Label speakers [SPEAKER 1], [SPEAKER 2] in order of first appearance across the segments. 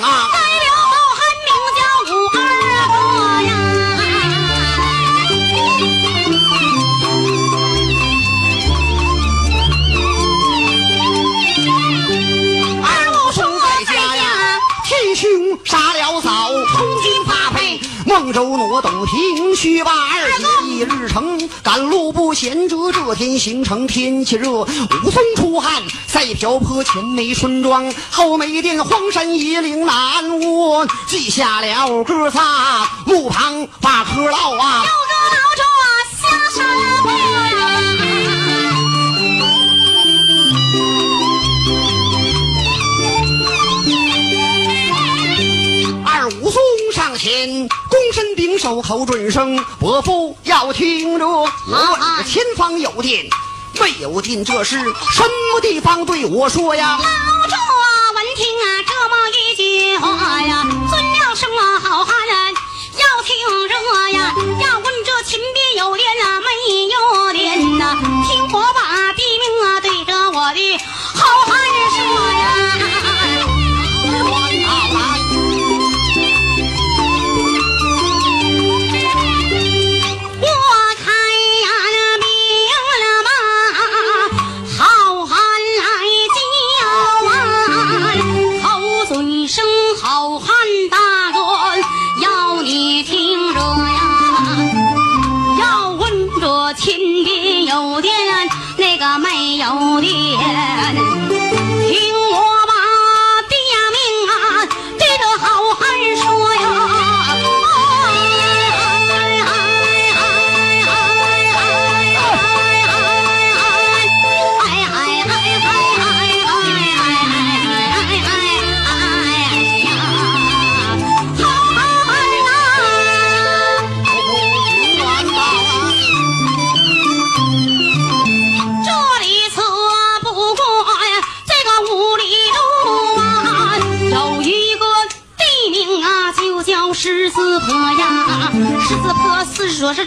[SPEAKER 1] 啊。改
[SPEAKER 2] 了好汉名叫武二哥呀
[SPEAKER 1] 二郎神在家呀替兄杀了嫂通奸发配孟州挪斗庭须把二姐一日成赶路不闲着这天行程天气热武松出汗赛瓢泼，前没村庄，后没店，荒山野岭难窝，记下了哥仨路旁把嗑唠啊。
[SPEAKER 2] 老周啊下山坡
[SPEAKER 1] 二武松上前，躬身顶首口准声：“伯父要听着，我问前方有店，没有进，这是什么地方？对我说呀！”
[SPEAKER 2] 老祝啊，闻听啊这么一句话呀，尊了声啊好汉人要听着呀，要问这秦边有恋啊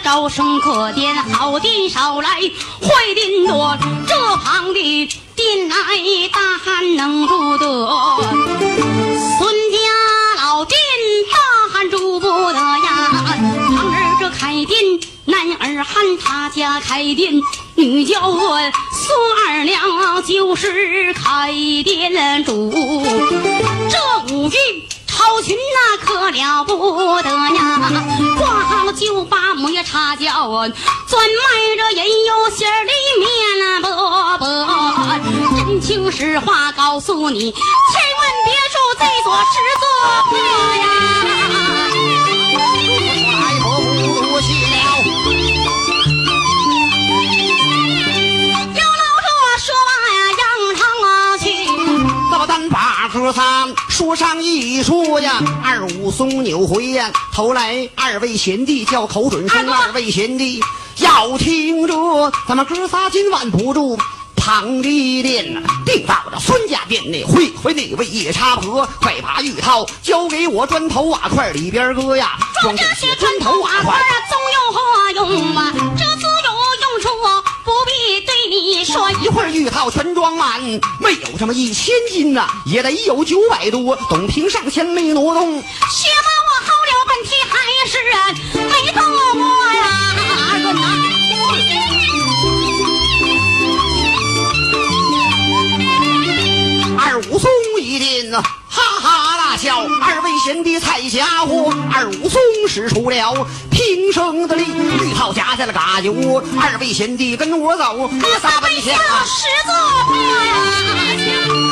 [SPEAKER 2] 招生可店，好店少来，坏店多。这旁的店来大汉能住得，孙家老店大汉住不得呀。旁儿这开店，男儿汉他家开店，女叫我孙二娘就是开店主。这五句超群那可了不得呀！挂好酒吧磨茶脚，专卖这人油馅儿的面饽饽。真情实话告诉你，千万别住这座石座破呀！
[SPEAKER 1] 把哥仨说上一说呀，二武松扭回呀头来，二位贤弟叫口准声，
[SPEAKER 2] 二
[SPEAKER 1] 二位贤弟要听着，咱们哥仨今晚不住。旁的殿呐，定到这孙家店内，会会那位夜叉婆，快把玉套交给我，砖头瓦块里边搁呀，
[SPEAKER 2] 装这些砖头瓦块啊，总有何用啊？不必对你说。
[SPEAKER 1] 一会儿玉套全装满，没有这么一千斤呐、也得有九百多。董平上前没挪动，
[SPEAKER 2] 薛妈，我好了半天还是啊没
[SPEAKER 1] 贤弟菜家伙，二武松使出了平生的力，绿套夹在了嘎酒窝。二位贤弟跟我走，哥仨奔下。
[SPEAKER 2] 十座坡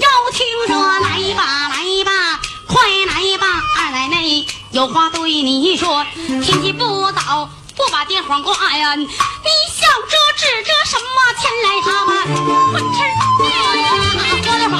[SPEAKER 2] 要听说来吧来吧，快来吧，二奶奶有话对你说，天气不早，不把电话挂呀。你笑着指着什么前来他们混吃面呀，我的朋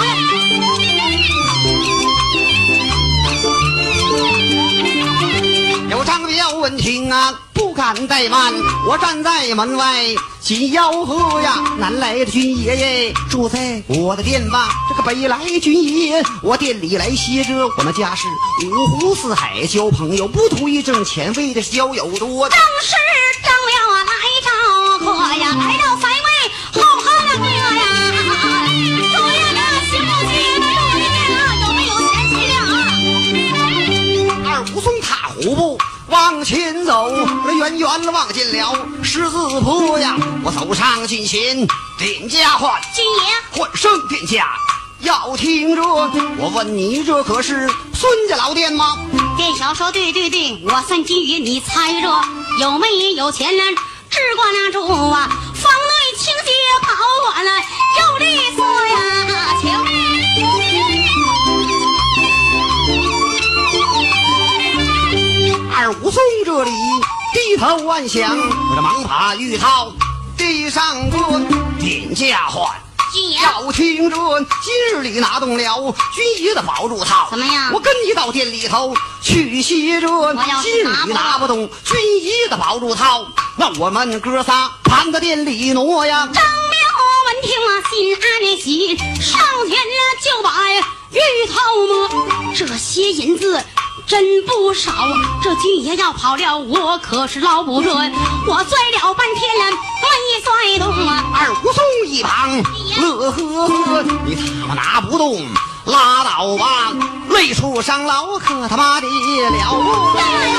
[SPEAKER 1] 闻听啊，不敢怠慢，我站在门外紧吆喝呀，南来的军爷爷住在我的店吧，这个北来的军爷我店里来歇着，我们家是五湖四海交朋友，不图一挣钱，为的是交友多。
[SPEAKER 2] 正是
[SPEAKER 1] 我远远望见了十字坡呀，我走上近前点家唤
[SPEAKER 2] 金爷。
[SPEAKER 1] 唤声殿下。要听着，我问你，这可是孙家老店吗？
[SPEAKER 2] 店小说：“对对对，我算金鱼，你猜着有没有钱呢？只管那住啊，房内清洁保管了有利索
[SPEAKER 1] 武松这里低头暗想，我这忙把玉套递上个点家唤。要听着，今日里拿动了军爷的宝珠套，
[SPEAKER 2] 怎么样
[SPEAKER 1] 我跟你到店里头去歇着。
[SPEAKER 2] 要是
[SPEAKER 1] 今日里
[SPEAKER 2] 拿不
[SPEAKER 1] 动军爷的宝珠套，那我们哥仨盘到店里挪呀。
[SPEAKER 2] 张彪闻听啊，心安喜，上前呢就把玉套摸，这些银子。真不少，这军爷要跑了，我可是捞不准。我拽了半天了，没拽动啊。
[SPEAKER 1] 二武松一旁乐呵呵，你他妈拿不动，拉倒吧，累出伤劳可他妈的了不得呀！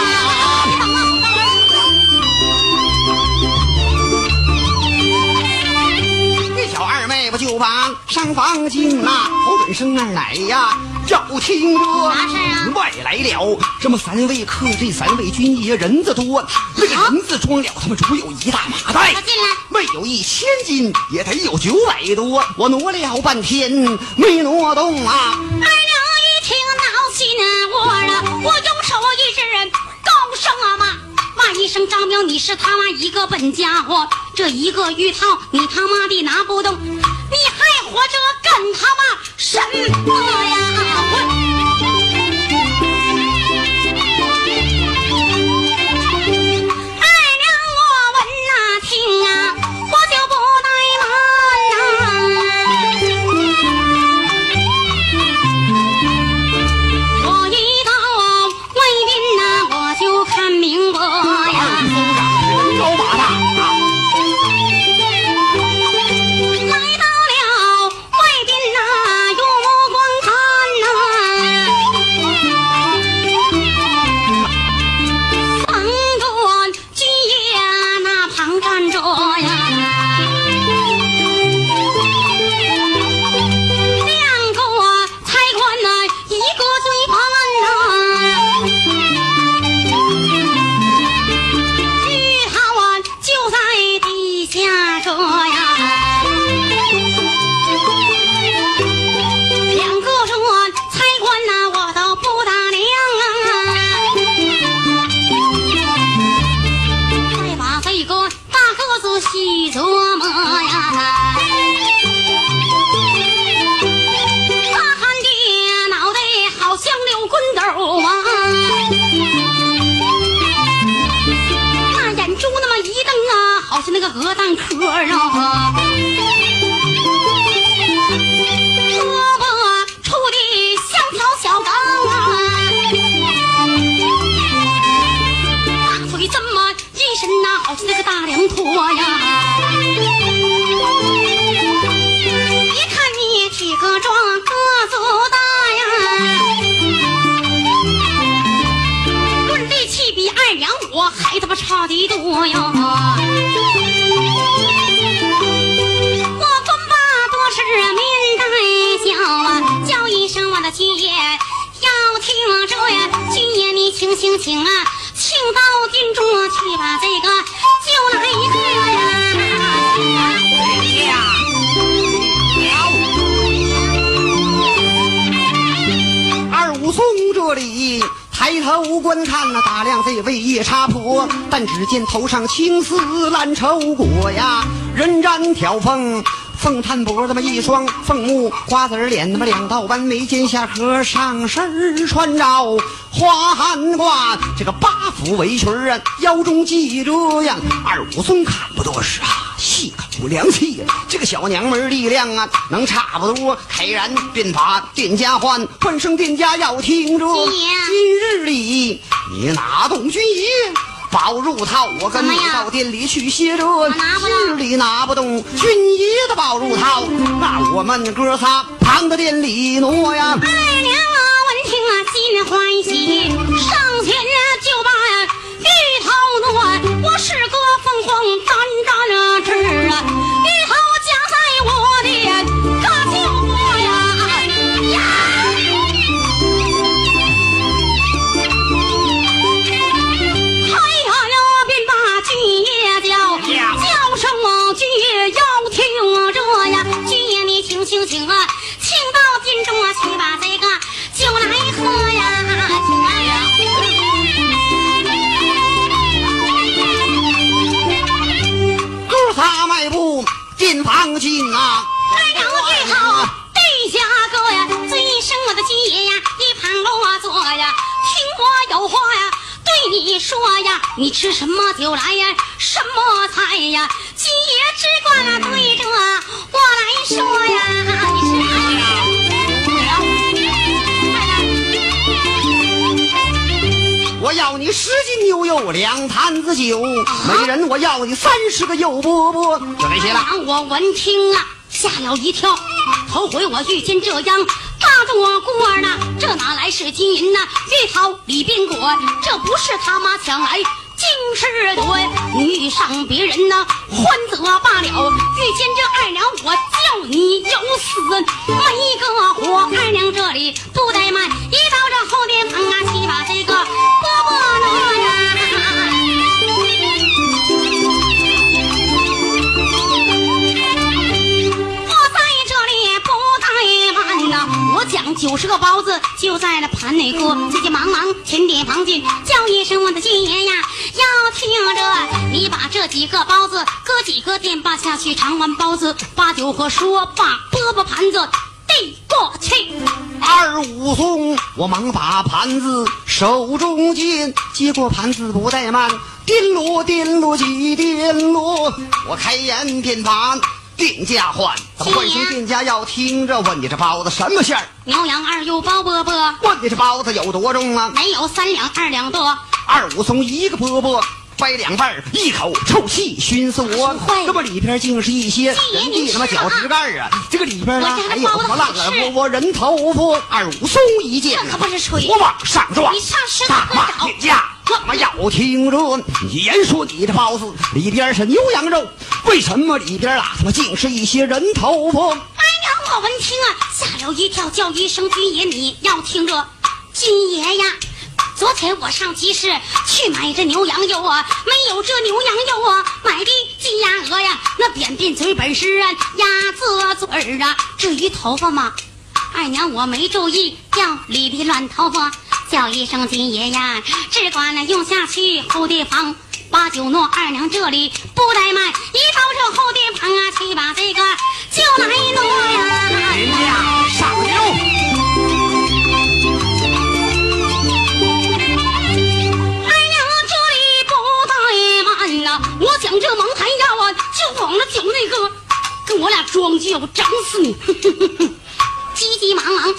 [SPEAKER 1] 这小二妹不就把上房进呐？侯准生二奶呀！要听着，
[SPEAKER 2] 啥事啊
[SPEAKER 1] 外来了这么三位客，这三位军爷人子多，那个人子装了他们足有一大麻袋。
[SPEAKER 2] 进来
[SPEAKER 1] 没有一千斤，也得有九百多。我挪了半天没挪动啊！
[SPEAKER 2] 二娘一听闹心窝了，我用手一指，高声啊骂骂一声张彪，你是他妈一个笨家伙，这一个玉套你他妈的拿不动，你还活着干他妈什么呀？壳啊。胳膊粗的像条小钢啊，大腿这么一伸呐、好像那个大梁托呀。一看你体格壮，个子大呀。论力气比二娘我还他妈差的多呀！请请请啊，请到殿中去把这个就来一个呀！
[SPEAKER 1] 殿下，了。二武松这里抬头观看那大梁这位夜叉婆，但只见头上青丝烂绸裹呀，人染挑风。凤探脖那么一双凤目瓜子脸，那么两道弯眉尖下颌，上身穿着花汗褂，这个八幅围裙啊，腰中系着呀。二武松看不多时啊，细口凉气呀，这个小娘们力量啊，能差不多。开然便把店家唤，唤声店家要听着。今日里你哪懂军爷。宝入套，我跟你到店里去歇着。日里拿不动军爷的宝入套，那我们哥仨躺在店里挪呀。
[SPEAKER 2] 二娘啊，闻听啊，心欢喜，上前啊就把呀玉头挪。我是个凤凰单单只啊，玉头有话呀。对你说呀，你吃什么酒来呀？什么菜呀？军爷只管啊对着我来说呀。
[SPEAKER 1] 我要你十斤牛肉，两坛子酒，每人我要你三十个肉饽饽，就这些了。
[SPEAKER 2] 让我闻听啊，吓了一跳。头回我遇见这样大多官呐，这哪来是金银呐？玉桃里边果，这不是他妈抢来。竟是夺遇上别人呐，欢则罢了；遇见这二娘，我叫你有死没个活。二娘这里不怠慢，一到这后殿旁啊，去把这个饽饽挪呀。九十个包子就在那盘内搁，急急忙忙前点房进，叫一声我的军爷呀，要听着，你把这几个包子搁几个垫吧下去，尝完包子把酒喝，说罢拨拨盘子递过去。
[SPEAKER 1] 二武松，我忙把盘子手中接，接过盘子不怠慢，颠簸颠簸几颠簸，我开言便把店家唤，怎么唤声店家要听着？问你这包子什么馅儿？
[SPEAKER 2] 牛羊二又包饽饽，
[SPEAKER 1] 问你这包子有多重啊？
[SPEAKER 2] 没有三两二两多。
[SPEAKER 1] 二武松一个饽饽掰两半儿，一口臭气熏死我
[SPEAKER 2] 会。
[SPEAKER 1] 这么里边竟是一些人的他妈
[SPEAKER 2] 你吃啊
[SPEAKER 1] 脚趾盖儿啊！这个里边呢
[SPEAKER 2] 我
[SPEAKER 1] 还有什么烂了
[SPEAKER 2] 好吃
[SPEAKER 1] 窝窝人头发。二武松一见
[SPEAKER 2] 这可不是吹
[SPEAKER 1] 我往上撞，
[SPEAKER 2] 你上
[SPEAKER 1] 大骂店家。他妈要听着，你言说你的包子里边是牛羊肉，为什么里边啊他妈竟是一些人头发？
[SPEAKER 2] 哎呀，我闻听啊，吓了一跳，叫一声军爷，你要听着，军爷呀。昨天我上集市去买这牛羊肉啊，没有这牛羊肉啊，买的鸡鸭鹅呀，那扁扁嘴本是啊鸭子嘴儿啊。至于头发嘛，二娘我没注意，叫里的乱头发，叫一声金爷呀，只管那用下去后殿房。把酒诺二娘这里不怠慢，一到这后殿旁啊，去把这个酒来挪呀。
[SPEAKER 1] 上酒。
[SPEAKER 2] 二娘这里不怠慢呐，我讲这蒙台药啊，就往那酒那个，跟我俩装就要整死你！急急忙忙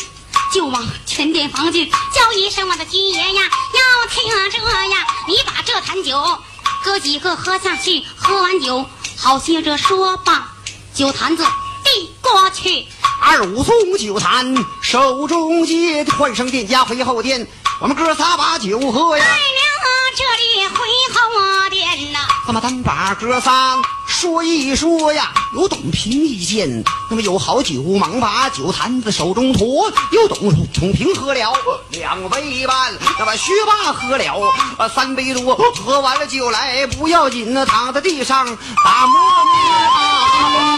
[SPEAKER 2] 就往前殿房去，叫一声我的军爷呀，要听这呀，你把这坛酒哥几个喝下去，喝完酒好接着说吧，酒坛子递过去。
[SPEAKER 1] 二武松酒坛手中接，唤声店家回后殿，我们哥仨把酒喝呀
[SPEAKER 2] 二。娘啊，这里回后殿呐。
[SPEAKER 1] 那么单把哥仨说一说呀，有董平一见，那么有好酒，忙把酒坛子手中托，有董董平喝了两杯半，那么薛霸喝了呃三杯多，喝完了酒来不要紧呢，躺在地上打摸摸啊。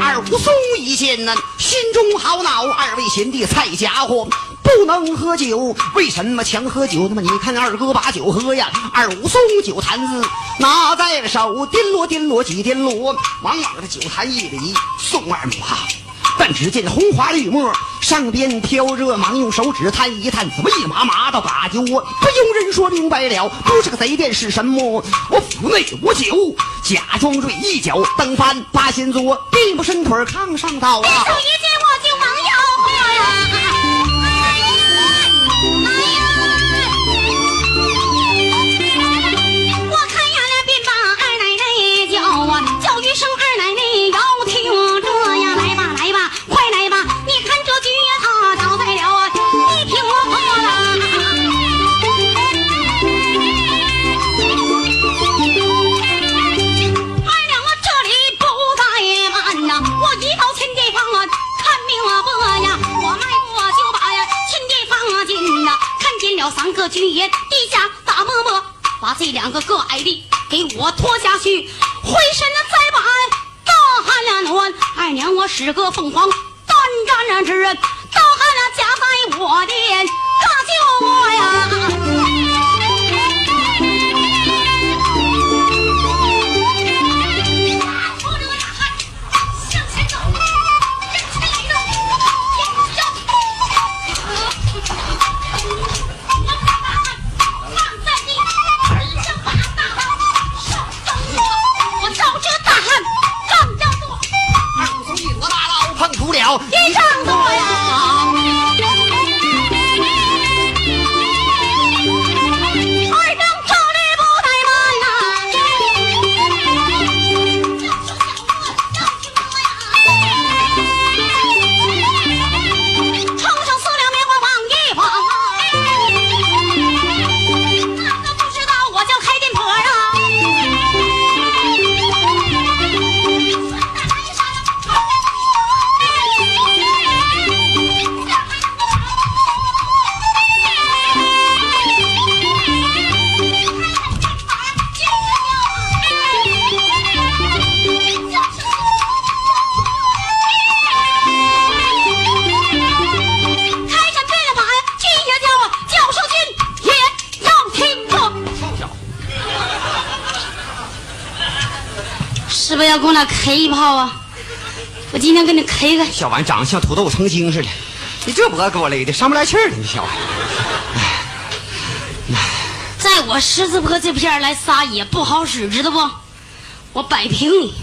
[SPEAKER 1] 二武松一见呢，心中好恼。二位贤弟，菜家伙不能喝酒，为什么强喝酒？那么你看二哥把酒喝呀，二武松酒坛子拿在了手，颠簸颠簸几颠簸，往往的酒坛一里送二母哈。但只见红花绿墨上边飘着，忙用手指探一探，怎么一麻麻的把酒？不用人说明白了，不是个贼店是什么？我府内无酒，假装醉，一脚蹬翻八仙桌，并不伸腿炕上倒啊！
[SPEAKER 2] 两个个矮的给我拖下去，回身的再把大汉了暖，二娘我使个凤凰单战之人，大汉了夹在我的是不是要给我俩 K 一炮啊？我今天跟你 K 个。
[SPEAKER 1] 小玩意长得像土豆成精似的，你这脖子给我勒的上不来气儿了，你小
[SPEAKER 2] 在我狮子坡这片儿来撒野不好使，知道不？我摆平你，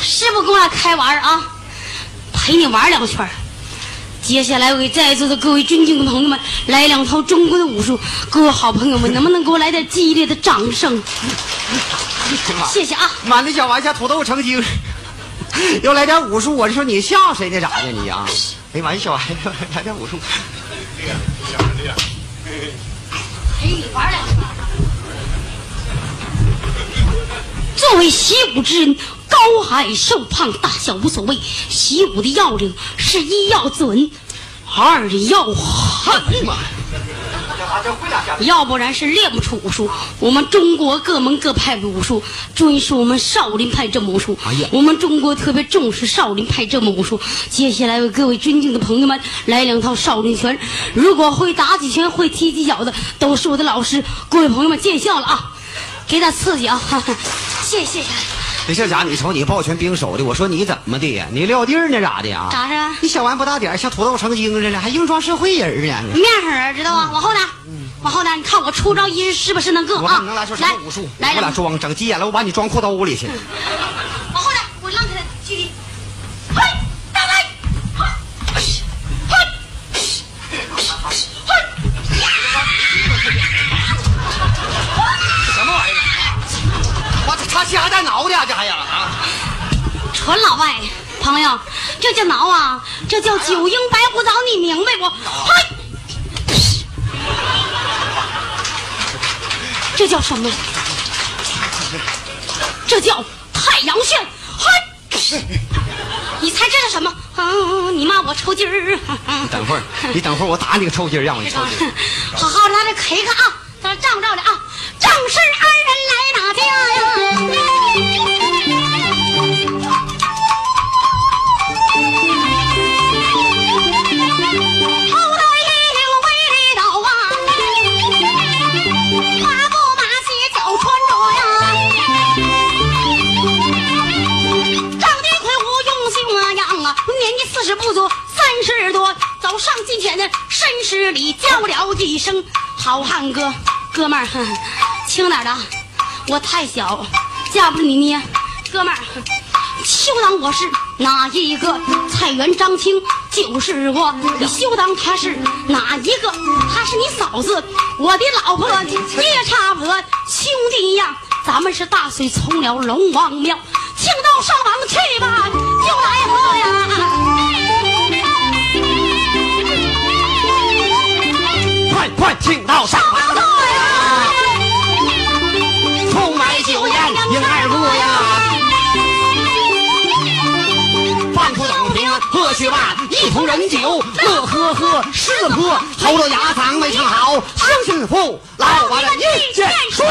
[SPEAKER 2] 是不跟我俩开玩儿啊？陪你玩两圈儿接下来我给在座的各位尊敬的朋友们来两套中国的武术，各位好朋友们能不能给我来点激烈的掌声？谢谢啊！
[SPEAKER 1] 满的小玩意像土豆成精，要来点武术，我就说你像谁呢？咋的你啊？哎呀妈呀，小玩意来点武术，
[SPEAKER 2] 陪你玩两圈。作为习武之人，高矮瘦胖大小无所谓。习武的要领是一要准，二要狠。要不然是练不出武术。我们中国各门各派的武术，专是我们少林派这门武术。
[SPEAKER 1] 哎呀
[SPEAKER 2] 我们中国特别重视少林派这门武术。接下来为各位尊敬的朋友们来两套少林拳。如果会打几拳、会踢几脚的，都是我的老师。各位朋友们见笑了啊！给点刺激啊！哈哈谢谢
[SPEAKER 1] 这这家你瞅你抱拳兵手的，我说你怎么的呀？你撂地儿呢咋的呀？
[SPEAKER 2] 咋着？
[SPEAKER 1] 你小玩意不大点儿像土豆成精似的，还硬装社会人呢？
[SPEAKER 2] 面上人知道吧？往后点，往后点，你看我出招一是不是能个啊
[SPEAKER 1] 能来出？什么武术？
[SPEAKER 2] 来来
[SPEAKER 1] 我俩，装整急眼了，我把你装裤兜里去。瞎带挠的啊，这还呀啊！
[SPEAKER 2] 纯老外朋友，这叫挠啊，这叫九阴白骨爪，你明白不？嘿，这叫什么？这叫太阳穴。嘿，你猜这是什么？啊，你骂我抽筋儿。
[SPEAKER 1] 等会儿，你等会儿，我打你个抽筋儿，让我你抽筋。
[SPEAKER 2] 好好的，咱这 K 个啊，咱照照的啊，正是二里叫了几声：“好汉哥，哥们儿，轻点的，我太小，架不住你捏。哥们儿，休当我是哪一个？菜园张青就是我，你休当他是哪一个？他是你嫂子，我的老婆也差不多，兄弟呀，咱们是大水冲了龙王庙，请到上房去吧，就来喝呀。
[SPEAKER 1] 快请到上房坐
[SPEAKER 2] 呀！
[SPEAKER 1] 空买酒宴迎二姑呀！放出冷瓶喝去吧，一同人酒乐呵呵，是喝喉咙牙嗓没唱好，相信父老我的一见说。